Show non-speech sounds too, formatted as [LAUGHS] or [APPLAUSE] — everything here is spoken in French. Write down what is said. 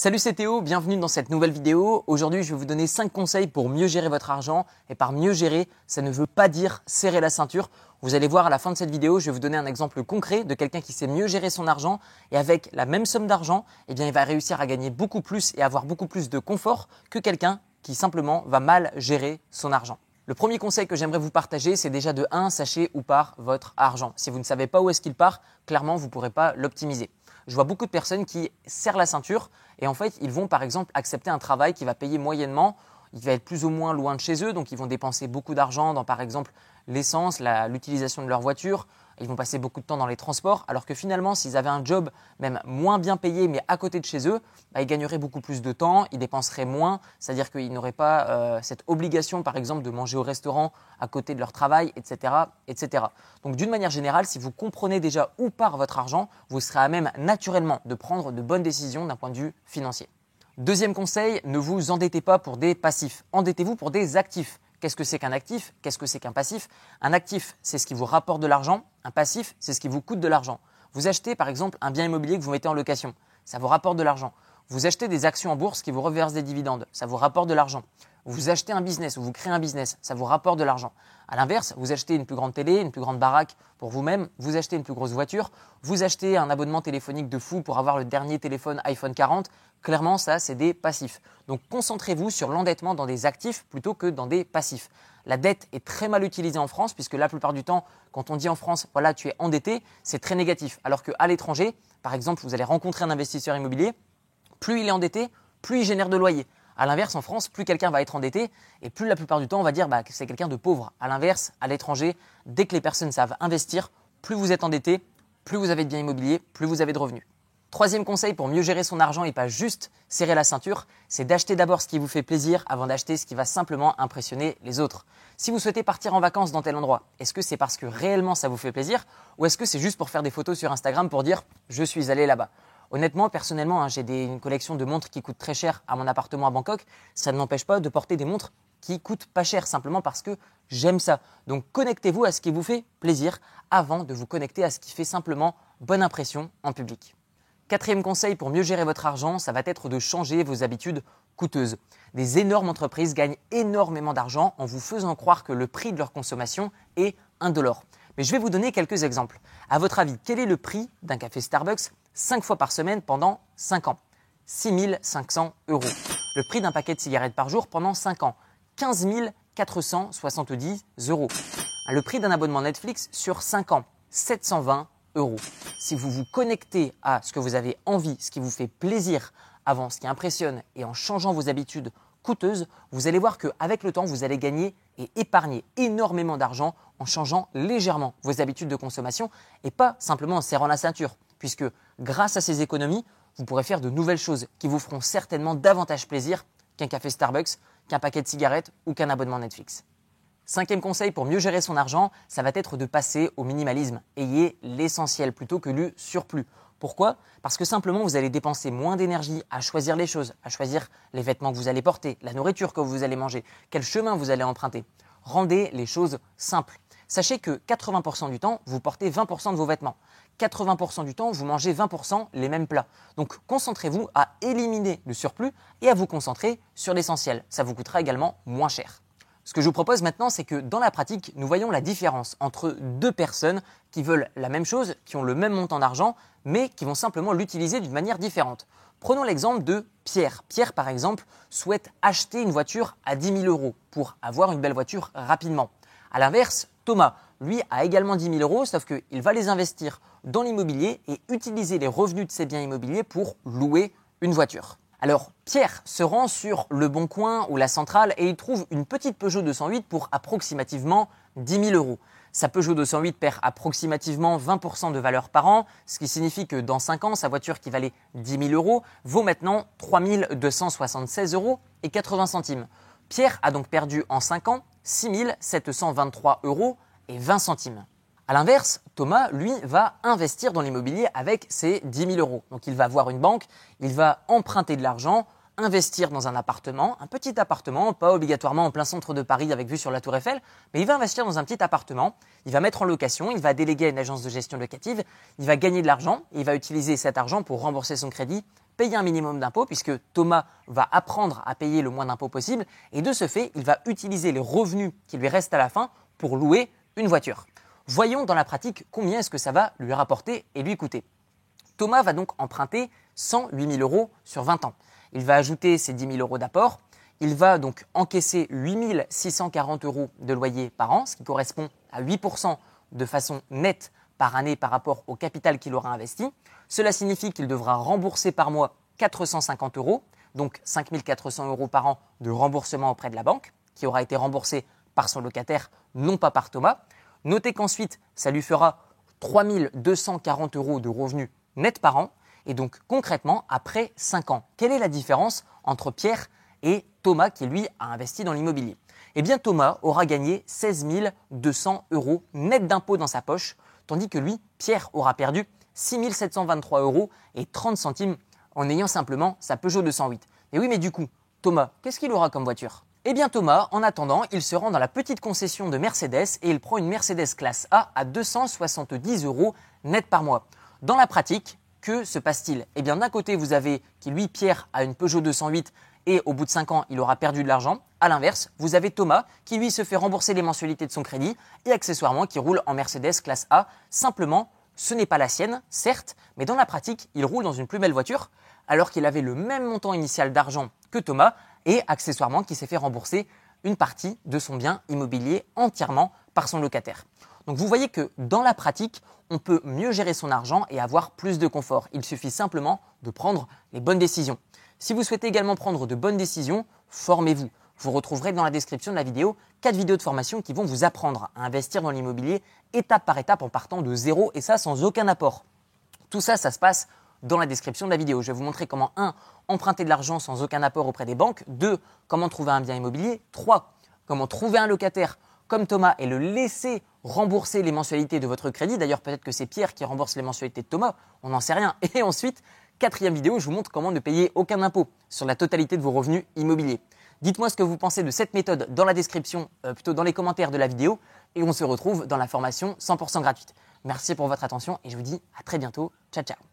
Salut c'est Théo, bienvenue dans cette nouvelle vidéo. Aujourd'hui je vais vous donner 5 conseils pour mieux gérer votre argent. Et par mieux gérer, ça ne veut pas dire serrer la ceinture. Vous allez voir à la fin de cette vidéo, je vais vous donner un exemple concret de quelqu'un qui sait mieux gérer son argent. Et avec la même somme d'argent, eh bien il va réussir à gagner beaucoup plus et avoir beaucoup plus de confort que quelqu'un qui simplement va mal gérer son argent. Le premier conseil que j'aimerais vous partager, c'est déjà de 1, sachez où part votre argent. Si vous ne savez pas où est-ce qu'il part, clairement, vous ne pourrez pas l'optimiser. Je vois beaucoup de personnes qui serrent la ceinture et en fait, ils vont par exemple accepter un travail qui va payer moyennement. Il va être plus ou moins loin de chez eux, donc ils vont dépenser beaucoup d'argent dans par exemple l'essence, l'utilisation de leur voiture, ils vont passer beaucoup de temps dans les transports, alors que finalement, s'ils avaient un job même moins bien payé, mais à côté de chez eux, bah, ils gagneraient beaucoup plus de temps, ils dépenseraient moins, c'est-à-dire qu'ils n'auraient pas euh, cette obligation, par exemple, de manger au restaurant à côté de leur travail, etc. etc. Donc d'une manière générale, si vous comprenez déjà où part votre argent, vous serez à même naturellement de prendre de bonnes décisions d'un point de vue financier. Deuxième conseil, ne vous endettez pas pour des passifs, endettez-vous pour des actifs. Qu'est-ce que c'est qu'un actif? Qu'est-ce que c'est qu'un passif? Un actif, c'est ce qui vous rapporte de l'argent. Un passif, c'est ce qui vous coûte de l'argent. Vous achetez par exemple un bien immobilier que vous mettez en location. Ça vous rapporte de l'argent. Vous achetez des actions en bourse qui vous reversent des dividendes. Ça vous rapporte de l'argent. Vous achetez un business ou vous créez un business, ça vous rapporte de l'argent. À l'inverse, vous achetez une plus grande télé, une plus grande baraque pour vous-même, vous achetez une plus grosse voiture, vous achetez un abonnement téléphonique de fou pour avoir le dernier téléphone iPhone 40. Clairement, ça, c'est des passifs. Donc concentrez-vous sur l'endettement dans des actifs plutôt que dans des passifs. La dette est très mal utilisée en France puisque la plupart du temps, quand on dit en France, voilà, tu es endetté, c'est très négatif. Alors qu'à l'étranger, par exemple, vous allez rencontrer un investisseur immobilier, plus il est endetté, plus il génère de loyer. À l'inverse, en France, plus quelqu'un va être endetté et plus la plupart du temps on va dire bah, que c'est quelqu'un de pauvre. À l'inverse, à l'étranger, dès que les personnes savent investir, plus vous êtes endetté, plus vous avez de biens immobiliers, plus vous avez de revenus. Troisième conseil pour mieux gérer son argent et pas juste serrer la ceinture, c'est d'acheter d'abord ce qui vous fait plaisir avant d'acheter ce qui va simplement impressionner les autres. Si vous souhaitez partir en vacances dans tel endroit, est-ce que c'est parce que réellement ça vous fait plaisir ou est-ce que c'est juste pour faire des photos sur Instagram pour dire je suis allé là-bas? Honnêtement, personnellement, hein, j'ai une collection de montres qui coûtent très cher à mon appartement à Bangkok. Ça ne m'empêche pas de porter des montres qui coûtent pas cher simplement parce que j'aime ça. Donc connectez-vous à ce qui vous fait plaisir avant de vous connecter à ce qui fait simplement bonne impression en public. Quatrième conseil pour mieux gérer votre argent, ça va être de changer vos habitudes coûteuses. Des énormes entreprises gagnent énormément d'argent en vous faisant croire que le prix de leur consommation est indolore. Mais je vais vous donner quelques exemples. À votre avis, quel est le prix d'un café Starbucks 5 fois par semaine pendant 5 ans 6 500 euros. Le prix d'un paquet de cigarettes par jour pendant 5 ans 15 470 euros. Le prix d'un abonnement Netflix sur 5 ans 720 euros. Si vous vous connectez à ce que vous avez envie, ce qui vous fait plaisir avant, ce qui impressionne, et en changeant vos habitudes coûteuses, vous allez voir qu'avec le temps, vous allez gagner et épargner énormément d'argent en changeant légèrement vos habitudes de consommation et pas simplement en serrant la ceinture, puisque grâce à ces économies, vous pourrez faire de nouvelles choses qui vous feront certainement davantage plaisir qu'un café Starbucks, qu'un paquet de cigarettes ou qu'un abonnement Netflix. Cinquième conseil pour mieux gérer son argent, ça va être de passer au minimalisme. Ayez l'essentiel plutôt que le surplus. Pourquoi? Parce que simplement vous allez dépenser moins d'énergie à choisir les choses, à choisir les vêtements que vous allez porter, la nourriture que vous allez manger, quel chemin vous allez emprunter. Rendez les choses simples. Sachez que 80% du temps, vous portez 20% de vos vêtements. 80% du temps, vous mangez 20% les mêmes plats. Donc concentrez-vous à éliminer le surplus et à vous concentrer sur l'essentiel. Ça vous coûtera également moins cher. Ce que je vous propose maintenant, c'est que dans la pratique, nous voyons la différence entre deux personnes qui veulent la même chose, qui ont le même montant d'argent, mais qui vont simplement l'utiliser d'une manière différente. Prenons l'exemple de Pierre. Pierre, par exemple, souhaite acheter une voiture à 10 000 euros pour avoir une belle voiture rapidement. À l'inverse, Thomas, lui, a également 10 000 euros, sauf qu'il va les investir dans l'immobilier et utiliser les revenus de ses biens immobiliers pour louer une voiture. Alors, Pierre se rend sur Le Bon Coin ou la Centrale et il trouve une petite Peugeot 208 pour approximativement 10 000 euros. Sa Peugeot 208 perd approximativement 20% de valeur par an, ce qui signifie que dans 5 ans, sa voiture qui valait 10 000 euros vaut maintenant 3 276 euros et 80 centimes. Pierre a donc perdu en 5 ans 6 723 euros et 20 centimes. A l'inverse, Thomas, lui, va investir dans l'immobilier avec ses 10 000 euros. Donc il va voir une banque, il va emprunter de l'argent, investir dans un appartement, un petit appartement, pas obligatoirement en plein centre de Paris avec vue sur la Tour Eiffel, mais il va investir dans un petit appartement, il va mettre en location, il va déléguer à une agence de gestion locative, il va gagner de l'argent, il va utiliser cet argent pour rembourser son crédit, payer un minimum d'impôts puisque Thomas va apprendre à payer le moins d'impôts possible et de ce fait, il va utiliser les revenus qui lui restent à la fin pour louer une voiture. Voyons dans la pratique combien est-ce que ça va lui rapporter et lui coûter. Thomas va donc emprunter 108 000 euros sur 20 ans. Il va ajouter ses 10 000 euros d'apport. Il va donc encaisser 8 640 euros de loyer par an, ce qui correspond à 8% de façon nette par année par rapport au capital qu'il aura investi. Cela signifie qu'il devra rembourser par mois 450 euros, donc 5 400 euros par an de remboursement auprès de la banque, qui aura été remboursé par son locataire, non pas par Thomas. Notez qu'ensuite, ça lui fera 3 240 euros de revenus nets par an. Et donc concrètement, après 5 ans, quelle est la différence entre Pierre et Thomas qui lui a investi dans l'immobilier? Eh bien Thomas aura gagné 16 200 euros net d'impôts dans sa poche, tandis que lui, Pierre, aura perdu 6 723 euros et 30 centimes en ayant simplement sa Peugeot 208. Et oui, mais du coup, Thomas, qu'est-ce qu'il aura comme voiture? Eh bien Thomas, en attendant, il se rend dans la petite concession de Mercedes et il prend une Mercedes classe A à 270 euros net par mois. Dans la pratique, que se passe-t-il? Eh bien d'un côté, vous avez qui lui, Pierre, a une Peugeot 208 et au bout de 5 ans, il aura perdu de l'argent. A l'inverse, vous avez Thomas qui lui se fait rembourser les mensualités de son crédit et accessoirement qui roule en Mercedes classe A. Simplement, ce n'est pas la sienne, certes, mais dans la pratique, il roule dans une plus belle voiture alors qu'il avait le même montant initial d'argent que Thomas et accessoirement qui s'est fait rembourser une partie de son bien immobilier entièrement par son locataire. Donc vous voyez que dans la pratique, on peut mieux gérer son argent et avoir plus de confort. Il suffit simplement de prendre les bonnes décisions. Si vous souhaitez également prendre de bonnes décisions, formez-vous. Vous retrouverez dans la description de la vidéo quatre vidéos de formation qui vont vous apprendre à investir dans l'immobilier étape par étape en partant de zéro et ça sans aucun apport. Tout ça, ça se passe dans la description de la vidéo. Je vais vous montrer comment 1. emprunter de l'argent sans aucun apport auprès des banques, 2. comment trouver un bien immobilier, 3. comment trouver un locataire comme Thomas et le laisser rembourser les mensualités de votre crédit. D'ailleurs, peut-être que c'est Pierre qui rembourse les mensualités de Thomas, on n'en sait rien. [LAUGHS] Et ensuite, quatrième vidéo, je vous montre comment ne payer aucun impôt sur la totalité de vos revenus immobiliers. Dites-moi ce que vous pensez de cette méthode dans la description, euh, plutôt dans les commentaires de la vidéo, et on se retrouve dans la formation 100% gratuite. Merci pour votre attention et je vous dis à très bientôt. Ciao ciao